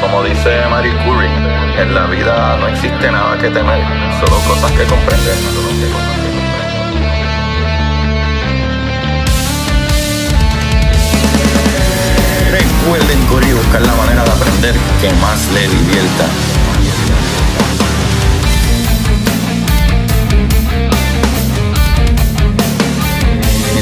Como dice Marie Curie, en la vida no existe nada que temer, solo cosas que comprender. Recuerden, Corillo, buscar la manera de aprender que más le divierta.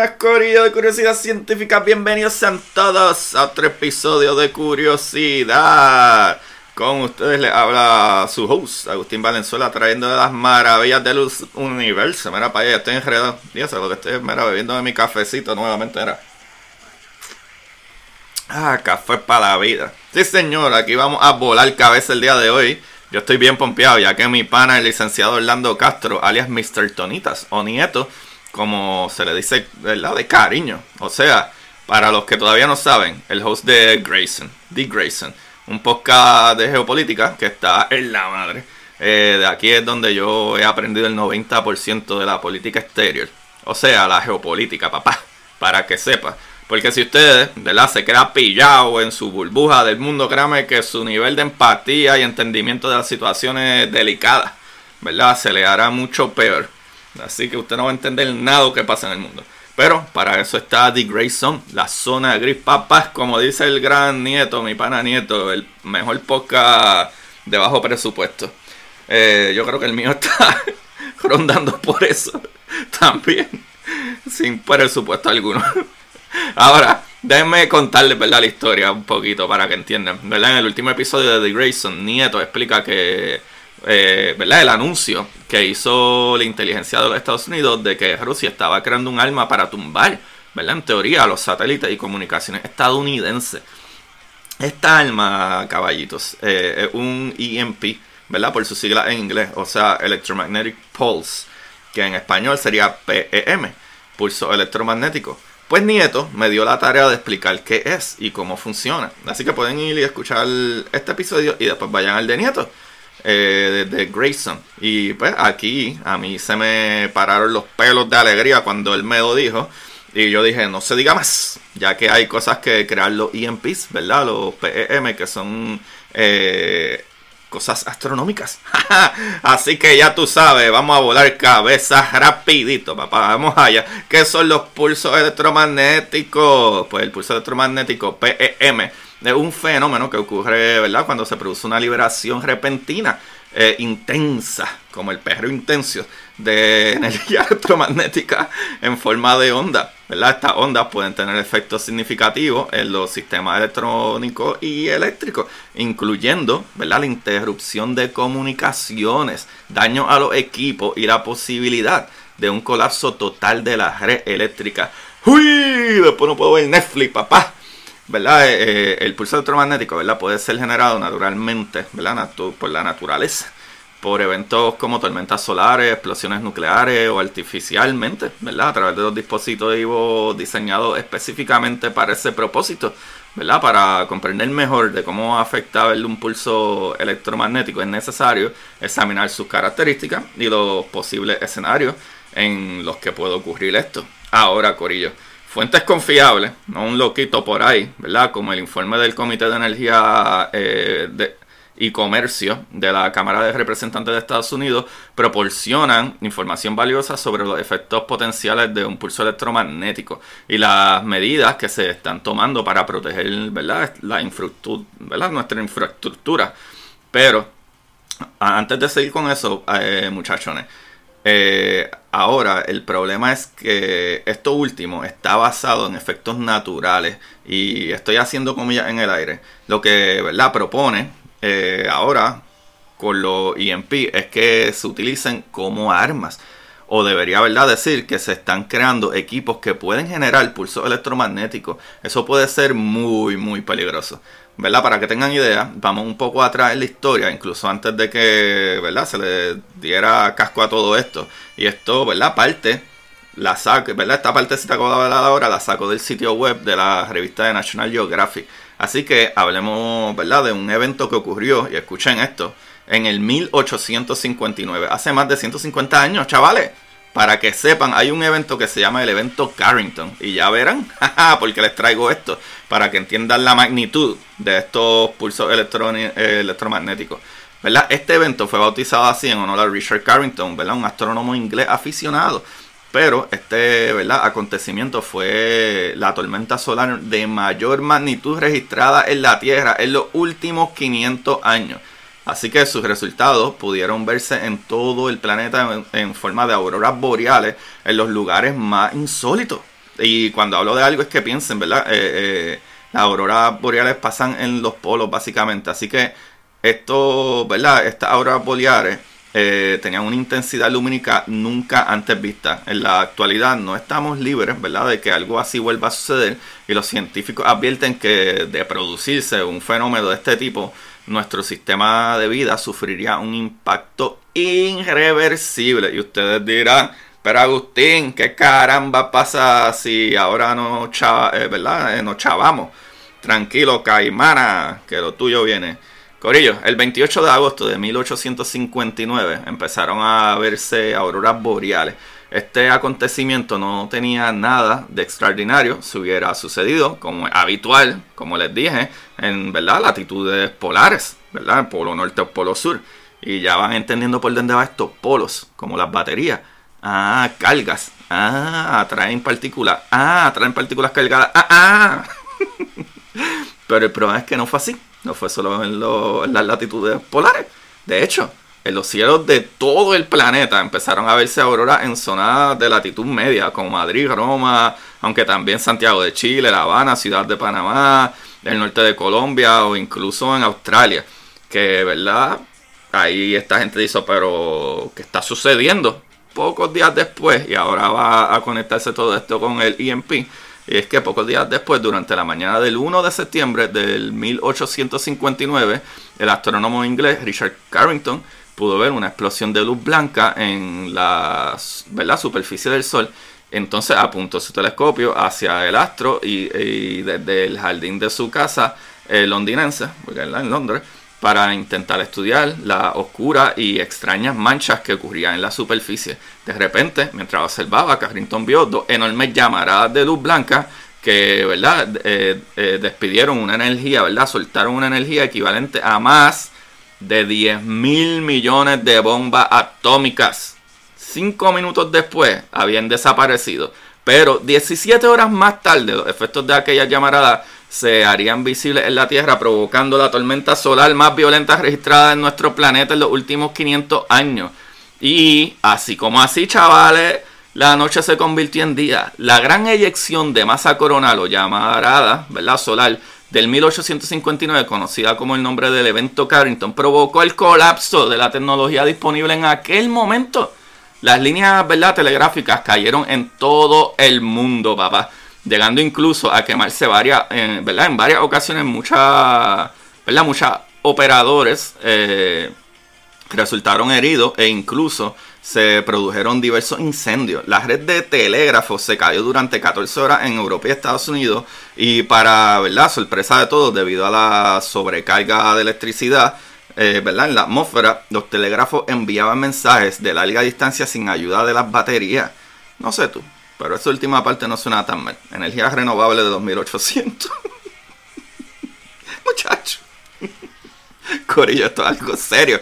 Buenas, de Curiosidad Científica. Bienvenidos sean todos a otro episodio de Curiosidad. Con ustedes les habla su host, Agustín Valenzuela, trayendo las maravillas del universo. Mira, para allá, estoy enredado. Y eso es lo que estoy mira, bebiendo de mi cafecito nuevamente. Era. Ah, café para la vida. Sí, señor, aquí vamos a volar cabeza el día de hoy. Yo estoy bien pompeado, ya que mi pana, el licenciado Orlando Castro, alias Mr. Tonitas o Nieto, como se le dice, ¿verdad? De cariño. O sea, para los que todavía no saben, el host de Grayson, The Grayson, un podcast de geopolítica que está en la madre. Eh, de aquí es donde yo he aprendido el 90% de la política exterior. O sea, la geopolítica, papá, para que sepa. Porque si ustedes, ¿verdad? Se queda pillado en su burbuja del mundo, créame que su nivel de empatía y entendimiento de las situaciones delicadas, ¿verdad? Se le hará mucho peor. Así que usted no va a entender nada que pasa en el mundo. Pero para eso está The Grey Zone, la zona gris. Papás, como dice el gran nieto, mi pana nieto, el mejor podcast de bajo presupuesto. Eh, yo creo que el mío está rondando por eso también, sin presupuesto alguno. Ahora, déjenme contarles ¿verdad? la historia un poquito para que entiendan. ¿verdad? En el último episodio de The Grayson, Nieto explica que eh, ¿verdad? el anuncio que hizo la inteligencia de los Estados Unidos de que Rusia estaba creando un arma para tumbar, ¿verdad? en teoría, los satélites y comunicaciones estadounidenses. Esta arma, caballitos, eh, es un EMP, ¿verdad? Por su sigla en inglés, o sea, Electromagnetic Pulse, que en español sería PEM, pulso electromagnético. Pues Nieto me dio la tarea de explicar qué es y cómo funciona. Así que pueden ir y escuchar este episodio y después vayan al de Nieto eh, de, Grayson. Y pues aquí a mí se me pararon los pelos de alegría cuando él me lo dijo. Y yo dije, no se diga más, ya que hay cosas que crear los EMPs, ¿verdad? Los PEM, que son eh, cosas astronómicas. Así que ya tú sabes, vamos a volar cabezas rapidito, papá. Vamos allá. ¿Qué son los pulsos electromagnéticos? Pues el pulso electromagnético PEM es un fenómeno que ocurre, ¿verdad? Cuando se produce una liberación repentina, eh, intensa, como el perro intenso, de energía electromagnética en forma de onda, ¿verdad? Estas ondas pueden tener efectos significativos en los sistemas electrónicos y eléctricos, incluyendo, ¿verdad? La interrupción de comunicaciones, daño a los equipos y la posibilidad de un colapso total de la red eléctrica. ¡Uy! Después no puedo ver Netflix, papá. ¿Verdad? Eh, el pulso electromagnético, ¿verdad? Puede ser generado naturalmente, ¿verdad? por la naturaleza, por eventos como tormentas solares, explosiones nucleares o artificialmente, ¿verdad? A través de los dispositivos diseñados específicamente para ese propósito, ¿verdad? Para comprender mejor de cómo afecta un pulso electromagnético es necesario examinar sus características y los posibles escenarios en los que puede ocurrir esto. Ahora, Corillo. Fuentes confiables, no un loquito por ahí, ¿verdad? Como el informe del Comité de Energía eh, y Comercio de la Cámara de Representantes de Estados Unidos, proporcionan información valiosa sobre los efectos potenciales de un pulso electromagnético y las medidas que se están tomando para proteger, ¿verdad? La infraestructura, ¿verdad? Nuestra infraestructura. Pero antes de seguir con eso, eh, muchachones, eh, ahora el problema es que esto último está basado en efectos naturales y estoy haciendo comillas en el aire. Lo que ¿verdad? propone eh, ahora con los EMP es que se utilicen como armas o debería verdad decir que se están creando equipos que pueden generar pulsos electromagnéticos. Eso puede ser muy muy peligroso. ¿Verdad? Para que tengan idea, vamos un poco atrás en la historia, incluso antes de que, ¿verdad? Se le diera casco a todo esto. Y esto, ¿verdad? Parte, la saco, ¿verdad? Esta partecita que voy a hablar ahora la saco del sitio web de la revista de National Geographic. Así que hablemos, ¿verdad? De un evento que ocurrió, y escuchen esto, en el 1859, hace más de 150 años, chavales. Para que sepan, hay un evento que se llama el evento Carrington. Y ya verán, porque les traigo esto, para que entiendan la magnitud de estos pulsos electromagnéticos. ¿verdad? Este evento fue bautizado así en honor a Richard Carrington, ¿verdad? un astrónomo inglés aficionado. Pero este ¿verdad? acontecimiento fue la tormenta solar de mayor magnitud registrada en la Tierra en los últimos 500 años. Así que sus resultados pudieron verse en todo el planeta en, forma de auroras boreales en los lugares más insólitos. Y cuando hablo de algo es que piensen, ¿verdad? Eh, eh, las auroras boreales pasan en los polos básicamente. Así que esto, ¿verdad? Estas auroras boreales eh, tenían una intensidad lumínica nunca antes vista. En la actualidad no estamos libres, ¿verdad?, de que algo así vuelva a suceder y los científicos advierten que de producirse un fenómeno de este tipo, nuestro sistema de vida sufriría un impacto irreversible. Y ustedes dirán, pero Agustín, ¿qué caramba pasa si ahora no eh, ¿verdad? Eh, nos chavamos? Tranquilo, Caimana, que lo tuyo viene. Corillo, el 28 de agosto de 1859 empezaron a verse auroras boreales. Este acontecimiento no tenía nada de extraordinario, se hubiera sucedido como habitual, como les dije, en ¿verdad? latitudes polares, ¿verdad? Polo norte o polo sur. Y ya van entendiendo por dónde va estos polos, como las baterías. Ah, cargas. Ah, atraen partículas. Ah, atraen partículas cargadas. Ah, ah. Pero el problema es que no fue así. No fue solo en, las latitudes polares. De hecho, en los cielos de todo el planeta empezaron a verse auroras en zonas de latitud media, como Madrid, Roma, aunque también Santiago de Chile, La Habana, Ciudad de Panamá, el norte de Colombia o incluso en Australia. Que, ¿verdad? Ahí esta gente dice, pero ¿qué está sucediendo? Pocos días después, y ahora va a conectarse todo esto con el EMP, y es que pocos días después, durante la mañana del 1 de septiembre del 1859, el astrónomo inglés Richard Carrington pudo ver una explosión de luz blanca en la superficie del Sol. Entonces apuntó su telescopio hacia el astro y, desde el jardín de su casa eh, londinense, porque en Londres, para intentar estudiar las oscuras y extrañas manchas que ocurrían en la superficie. De repente, mientras observaba, Carrington vio dos enormes llamaradas de luz blanca que, ¿verdad?, eh, eh, despidieron una energía, ¿verdad?, soltaron una energía equivalente a más de 10 mil millones de bombas atómicas. Cinco minutos después habían desaparecido. Pero 17 horas más tarde, los efectos de aquella llamarada se harían visibles en la Tierra, provocando la tormenta solar más violenta registrada en nuestro planeta en los últimos 500 años. Y así como así, chavales, la noche se convirtió en día. La gran eyección de masa coronal o llamarada, ¿verdad? Solar del 1859, conocida como el nombre del evento Carrington, provocó el colapso de la tecnología disponible en aquel momento. Las líneas ¿verdad? telegráficas cayeron en todo el mundo, papá llegando incluso a quemarse varias, en, ¿verdad? En varias ocasiones muchas, operadores eh, resultaron heridos e incluso se produjeron diversos incendios. La red de telégrafos se cayó durante 14 horas en Europa y Estados Unidos y para, ¿verdad? Sorpresa de todos, debido a la sobrecarga de electricidad, eh, ¿verdad? En la atmósfera, los telégrafos enviaban mensajes de larga distancia sin ayuda de las baterías. No sé tú, pero esa última parte no suena tan mal. Energía renovable de 2800. Muchacho. Corillo, esto es algo serio.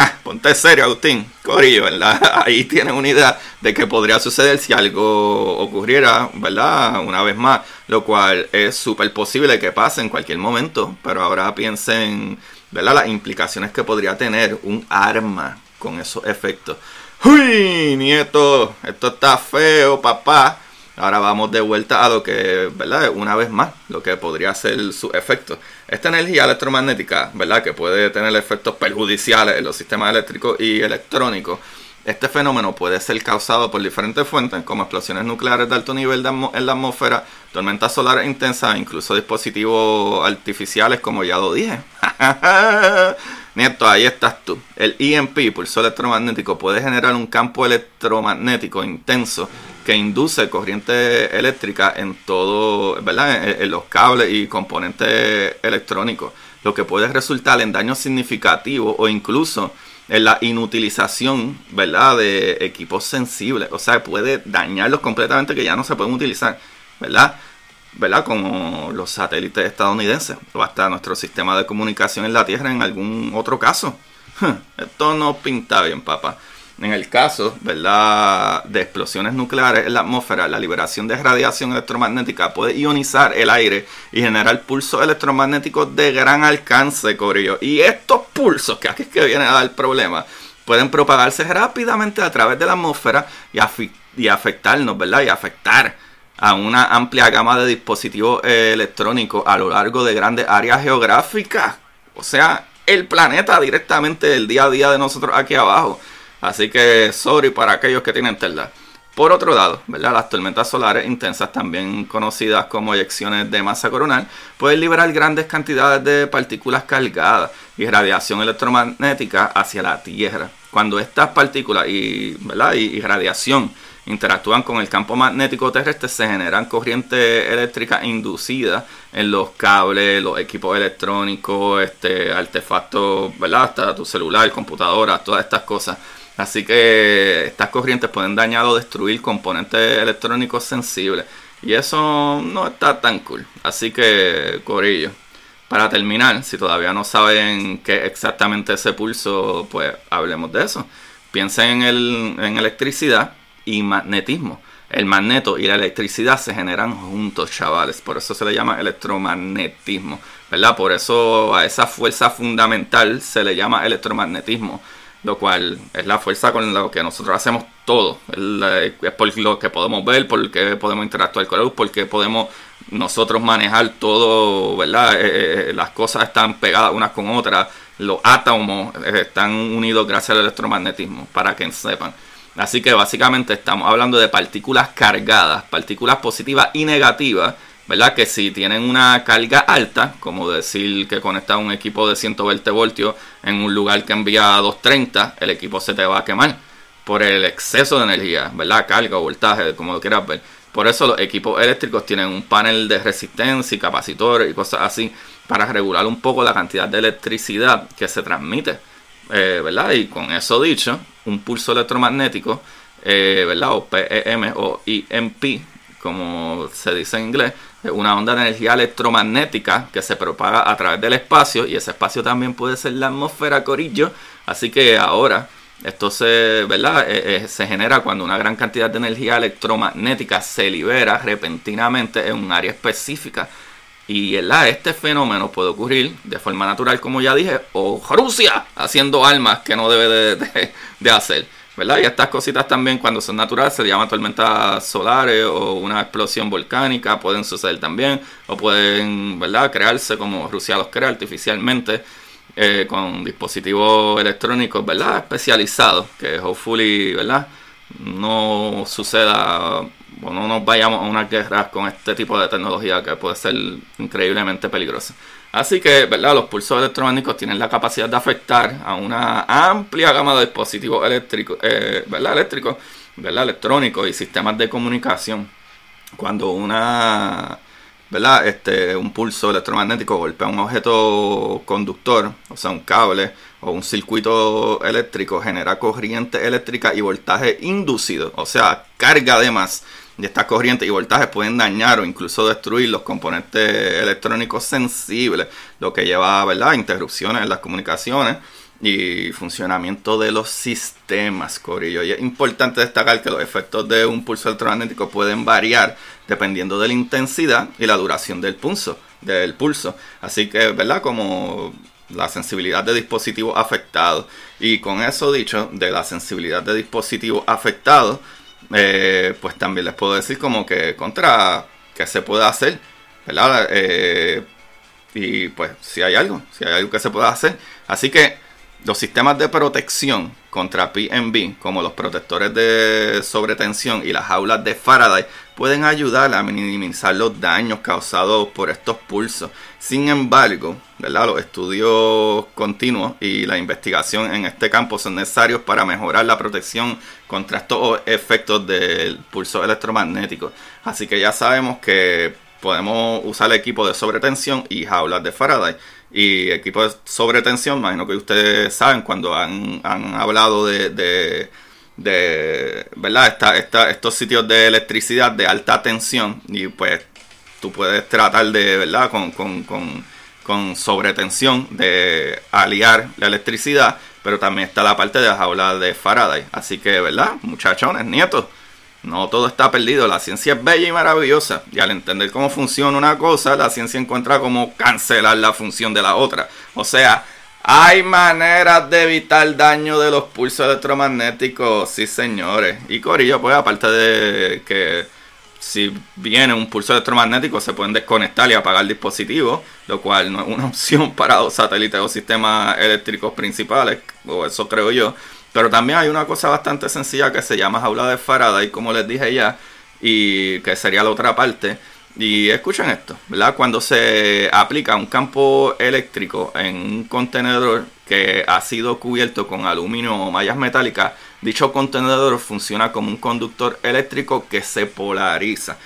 Ah, ponte serio, Agustín. Corillo, ¿verdad? Ahí tienes una idea de qué podría suceder si algo ocurriera, ¿verdad? Una vez más, lo cual es súper posible que pase en cualquier momento. Pero ahora piensen ¿verdad? Las implicaciones que podría tener un arma con esos efectos. ¡Uy, nieto! Esto está feo, papá. Ahora vamos de vuelta a lo que, ¿verdad? Una vez más, lo que podría ser su efecto. Esta energía electromagnética, ¿verdad? Que puede tener efectos perjudiciales en los sistemas eléctricos y electrónicos. Este fenómeno puede ser causado por diferentes fuentes, como explosiones nucleares de alto nivel en la atmósfera, tormentas solares intensas, incluso dispositivos artificiales, como ya lo dije. Nieto, ahí estás tú. El EMP, pulso electromagnético, puede generar un campo electromagnético intenso que induce corriente eléctrica en todo, ¿verdad? En, los cables y componentes electrónicos, lo que puede resultar en daños significativos o incluso en la inutilización, ¿verdad? De equipos sensibles. O sea, puede dañarlos completamente que ya no se pueden utilizar, ¿verdad? ¿verdad? Como los satélites estadounidenses o hasta nuestro sistema de comunicación en la Tierra en algún otro caso. Esto no pinta bien, papá. En el caso. De explosiones nucleares en la atmósfera, la liberación de radiación electromagnética puede ionizar el aire y generar pulsos electromagnéticos de gran alcance, Corillo. Y estos pulsos, que aquí es que viene a dar problema, pueden propagarse rápidamente a través de la atmósfera y, y afectarnos, ¿verdad? Y afectar a una amplia gama de dispositivos eh, electrónicos a lo largo de grandes áreas geográficas. O sea, el planeta directamente el día a día de nosotros aquí abajo. Así que, sorry para aquellos que tienen telda. Por otro lado, ¿verdad? las tormentas solares intensas, también conocidas como eyecciones de masa coronal, pueden liberar grandes cantidades de partículas cargadas y radiación electromagnética hacia la Tierra. Cuando estas partículas y, ¿verdad? y radiación interactúan con el campo magnético terrestre, se generan corrientes eléctricas inducidas en los cables, los equipos electrónicos, este, artefactos. Hasta tu celular, computadora, todas estas cosas. Así que estas corrientes pueden dañar o destruir componentes electrónicos sensibles. Y eso no está tan cool. Así que, Corillo. Para terminar, si todavía no saben qué exactamente ese pulso, pues hablemos de eso. Piensen en, en electricidad y magnetismo. El magneto y la electricidad se generan juntos, chavales. Por eso se le llama electromagnetismo, ¿verdad? Por eso a esa fuerza fundamental se le llama electromagnetismo, lo cual es la fuerza con la que nosotros hacemos todo. Es por lo que podemos ver, por lo que podemos interactuar con la luz, porque podemos nosotros manejar todo, ¿verdad? Eh, eh, eh, las cosas están pegadas unas con otras, los átomos están unidos gracias al electromagnetismo, para que sepan. Así que básicamente estamos hablando de partículas cargadas, partículas positivas y negativas, ¿verdad? Que si tienen una carga alta, como decir que conecta un equipo de 120 voltios en un lugar que envía a 230, el equipo se te va a quemar por el exceso de energía, ¿verdad? Carga o voltaje, como lo quieras ver. Por eso los equipos eléctricos tienen un panel de resistencia y capacitores y cosas así para regular un poco la cantidad de electricidad que se transmite, eh, ¿verdad? Y con eso dicho, un pulso electromagnético, eh, ¿verdad? O PEM o EMP, como se dice en inglés, una onda de energía electromagnética que se propaga a través del espacio y ese espacio también puede ser la atmósfera corillo. Así que ahora esto se, ¿verdad? Eh, eh, se genera cuando una gran cantidad de energía electromagnética se libera repentinamente en un área específica. Y este fenómeno puede ocurrir de forma natural, como ya dije, o Rusia haciendo armas que no debe de, hacer. ¿Verdad? Y estas cositas también cuando son naturales se llaman tormentas solares o una explosión volcánica, pueden suceder también, o pueden ¿verdad? crearse como Rusia los crea artificialmente eh, con dispositivos electrónicos ¿verdad? especializados, que hopefully ¿verdad? no suceda o no nos vayamos a una guerra con este tipo de tecnología que puede ser increíblemente peligrosa. Así que, ¿verdad? Los pulsos electromagnéticos tienen la capacidad de afectar a una amplia gama de dispositivos eléctricos, eh, ¿verdad? Eléctricos, ¿verdad? Electrónicos y sistemas de comunicación. Cuando una, ¿verdad? Este, un pulso electromagnético golpea un objeto conductor, o sea, un cable o un circuito eléctrico, genera corriente eléctrica y voltaje inducido, o sea, carga de más y estas corrientes y voltajes pueden dañar o incluso destruir los componentes electrónicos sensibles, lo que lleva a interrupciones en las comunicaciones y funcionamiento de los sistemas, Corillo. Y es importante destacar que los efectos de un pulso electromagnético pueden variar dependiendo de la intensidad y la duración del pulso. Del pulso. Así que, ¿verdad? Como la sensibilidad de dispositivos afectados. Y con eso dicho, de la sensibilidad de dispositivos afectados, eh, pues también les puedo decir como que contra que se puede hacer. Eh, y pues si hay algo, si hay algo que se pueda hacer. Así que los sistemas de protección contra PNB, como los protectores de sobretensión y las jaulas de Faraday, pueden ayudar a minimizar los daños causados por estos pulsos. Sin embargo, ¿verdad? los estudios continuos y la investigación en este campo son necesarios para mejorar la protección contra estos efectos del pulso electromagnético. Así que ya sabemos que podemos usar el equipo de sobretensión y jaulas de Faraday. Y equipo de sobretensión, imagino que ustedes saben cuando han, hablado de, de, ¿verdad? Esta, estos sitios de electricidad de alta tensión y pues tú puedes tratar de, ¿verdad? Con, con, con, con sobretensión de aliar la electricidad, pero también está la parte de las jaulas de Faraday. Así que, ¿verdad? Muchachones, nietos no todo está perdido, la ciencia es bella y maravillosa y al entender cómo funciona una cosa, la ciencia encuentra cómo cancelar la función de la otra. O sea, hay maneras de evitar daño de los pulsos electromagnéticos, sí señores. Y Corillo, pues aparte de que si viene un pulso electromagnético se pueden desconectar y apagar el dispositivo, lo cual no es una opción para los satélites o sistemas eléctricos principales, o eso creo yo. Pero también hay una cosa bastante sencilla que se llama jaula de Faraday, como les dije ya, y que sería la otra parte. Y escuchen esto, ¿verdad? Cuando se aplica un campo eléctrico en un contenedor que ha sido cubierto con aluminio o mallas metálicas, dicho contenedor funciona como un conductor eléctrico que se polariza.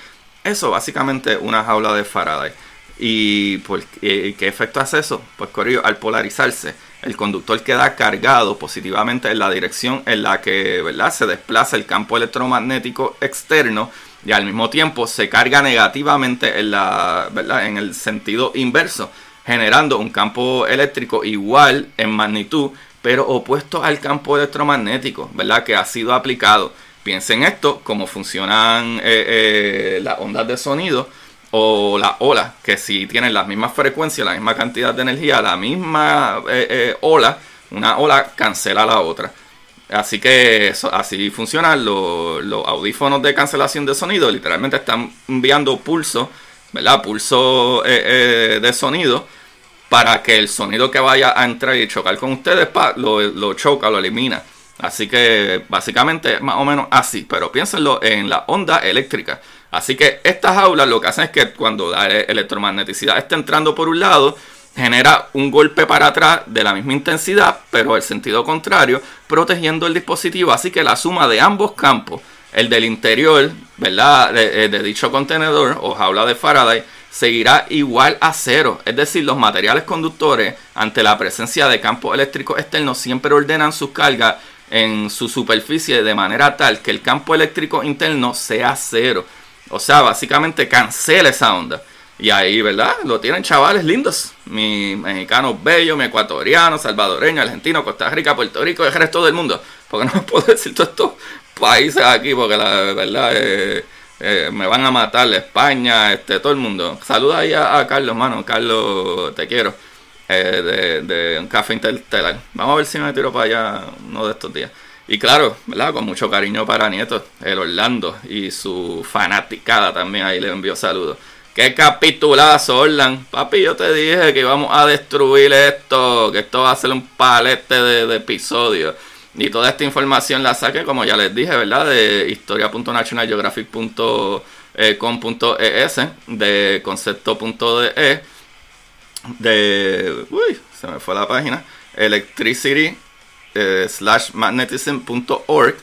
Eso básicamente es una jaula de Faraday. ¿Y por qué, efecto hace eso? Pues corrió, al polarizarse, el conductor queda cargado positivamente en la dirección en la que ¿verdad? se desplaza el campo electromagnético externo y al mismo tiempo se carga negativamente en, la, ¿verdad? en el sentido inverso, generando un campo eléctrico igual en magnitud, pero opuesto al campo electromagnético ¿verdad? que ha sido aplicado. Piensen esto, cómo funcionan eh, eh, las ondas de sonido o las olas, que si tienen las mismas frecuencias, la misma cantidad de energía, la misma eh, eh, ola, una ola cancela la otra. Así que así funcionan los, audífonos de cancelación de sonido. Literalmente están enviando pulso, ¿verdad? Pulso eh, de sonido para que el sonido que vaya a entrar y chocar con ustedes lo, lo choca, lo elimina. Así que básicamente más o menos así. Pero piénsenlo en la onda eléctrica. Así que estas aulas lo que hacen es que cuando la electromagneticidad está entrando por un lado, genera un golpe para atrás de la misma intensidad, pero el sentido contrario, protegiendo el dispositivo. Así que la suma de ambos campos, el del interior, ¿verdad? De, de, dicho contenedor o jaula de Faraday, seguirá igual a cero. Es decir, los materiales conductores, ante la presencia de campos eléctricos externos, siempre ordenan sus cargas en su superficie de manera tal que el campo eléctrico interno sea cero. O sea, básicamente cancela esa onda. Y ahí, ¿verdad? Lo tienen chavales lindos. Mi mexicano bello, mi ecuatoriano, salvadoreño, argentino, Costa Rica, Puerto Rico, el resto del mundo. Porque no puedo decir todos estos países aquí, porque la verdad eh, eh, me van a matar. España, este, todo el mundo. Saluda ahí a, Carlos, mano. Carlos, te quiero. Eh, de, de un café interestelar. Vamos a ver si me tiro para allá uno de estos días. Y claro, ¿verdad? Con mucho cariño para Nieto, el Orlando y su fanaticada también ahí le envió saludos. ¡Qué capitulazo, Orlan! Papi, yo te dije que íbamos a destruir esto, que esto va a ser un palete de, episodios. Y toda esta información la saqué, como ya les dije, ¿verdad? De historia.nationalgeographic.com.es, de concepto.de, de... Uy, se me fue la página. Electricity eh, slash magnetism.org,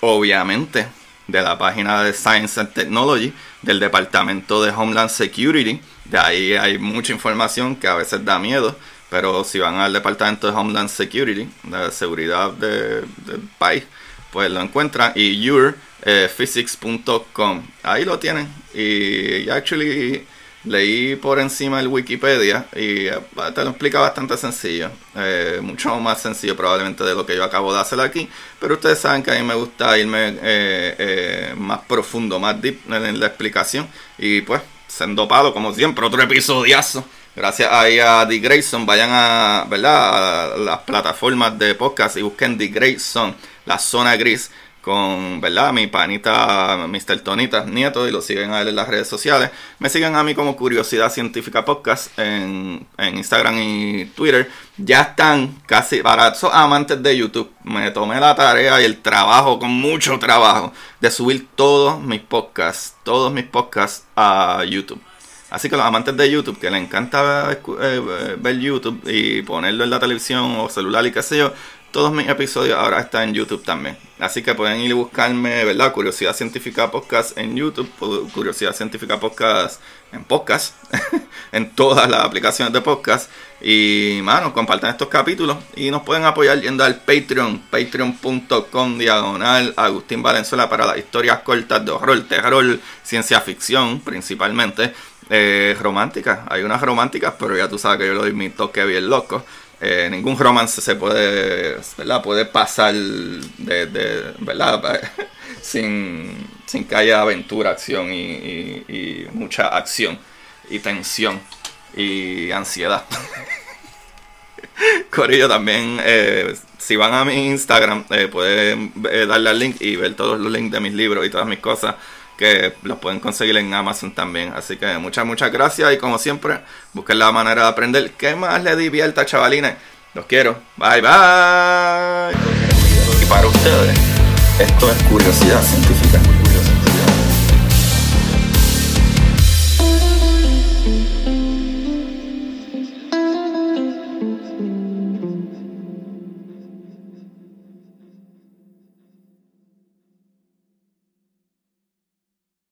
obviamente de la página de Science and Technology del Departamento de Homeland Security. De ahí hay mucha información que a veces da miedo, pero si van al Departamento de Homeland Security, de seguridad del país, pues lo encuentran. Y yourphysics.com, eh, ahí lo tienen. Y actually leí por encima el Wikipedia y eh, te lo explica bastante sencillo, eh, mucho más sencillo probablemente de lo que yo acabo de hacer aquí, pero ustedes saben que a mí me gusta irme eh, más profundo, más deep en la explicación y pues, siendo palo como siempre, otro episodiazo Gracias a The Grayson. Vayan a, ¿verdad? a las plataformas de podcast y busquen The Grayson, la zona gris con, ¿verdad? Mi panita Mr. Tonita Nieto y lo siguen a él en las redes sociales. Me siguen a mí como Curiosidad Científica Podcast en, Instagram y Twitter. Ya están casi para esos amantes de YouTube. Me tomé la tarea y el trabajo, con mucho trabajo, de subir todos mis podcasts, todos mis podcasts a YouTube. Así que los amantes de YouTube, que les encanta eh, ver YouTube y ponerlo en la televisión o celular y qué sé yo, todos mis episodios ahora están en YouTube también. Así que pueden ir y buscarme, ¿verdad? Curiosidad Científica Podcast en YouTube, Curiosidad Científica Podcast en podcast, en todas las aplicaciones de podcast. Y, mano, compartan estos capítulos y nos pueden apoyar yendo al Patreon, patreon.com diagonal Agustín Valenzuela para las historias cortas de horror, terror, ciencia ficción principalmente. Eh, románticas, hay unas románticas, pero ya tú sabes que yo le doy mi toque bien loco. Eh, ningún romance se puede, ¿verdad? Puede pasar de, ¿verdad? sin, sin, que haya aventura, acción y, mucha acción y tensión y ansiedad. Corillo también, eh, si van a mi Instagram, eh, pueden darle al link y ver todos los links de mis libros y todas mis cosas que los pueden conseguir en Amazon también. Así que muchas, muchas gracias y como siempre, busquen la manera de aprender. ¿Qué más les divierta, chavalines? Los quiero. Bye, bye. Y para ustedes, esto es curiosidad científica.